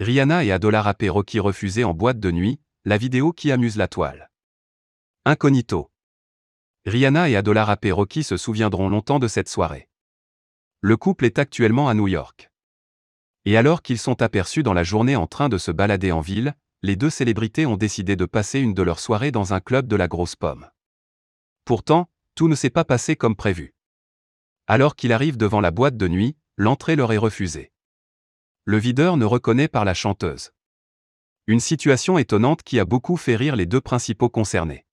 Rihanna et Adola Rappé Rocky refusés en boîte de nuit, la vidéo qui amuse la toile. Incognito. Rihanna et Adola Rappé Rocky se souviendront longtemps de cette soirée. Le couple est actuellement à New York. Et alors qu'ils sont aperçus dans la journée en train de se balader en ville, les deux célébrités ont décidé de passer une de leurs soirées dans un club de la grosse pomme. Pourtant, tout ne s'est pas passé comme prévu. Alors qu'il arrive devant la boîte de nuit, l'entrée leur est refusée. Le videur ne reconnaît par la chanteuse. Une situation étonnante qui a beaucoup fait rire les deux principaux concernés.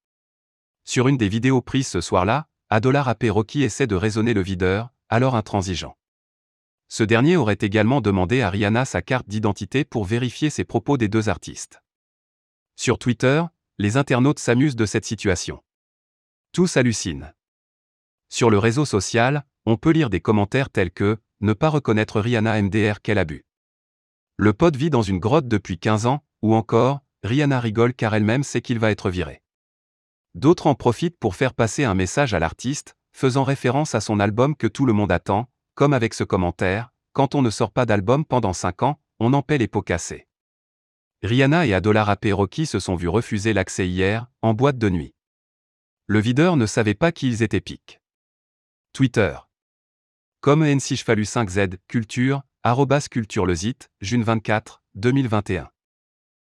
Sur une des vidéos prises ce soir-là, Adola Rappé Rocky essaie de raisonner le videur, alors intransigeant. Ce dernier aurait également demandé à Rihanna sa carte d'identité pour vérifier ses propos des deux artistes. Sur Twitter, les internautes s'amusent de cette situation. Tous hallucinent. Sur le réseau social, on peut lire des commentaires tels que Ne pas reconnaître Rihanna MDR qu'elle a bu. Le pote vit dans une grotte depuis 15 ans, ou encore Rihanna rigole car elle-même sait qu'il va être viré. D'autres en profitent pour faire passer un message à l'artiste, faisant référence à son album que tout le monde attend, comme avec ce commentaire, quand on ne sort pas d'album pendant 5 ans, on en paie les pots cassés. Rihanna et Adola Rappé Rocky se sont vus refuser l'accès hier, en boîte de nuit. Le videur ne savait pas qu'ils étaient piques. Twitter. Comme N6 5Z, culture, culture le June 24, 2021.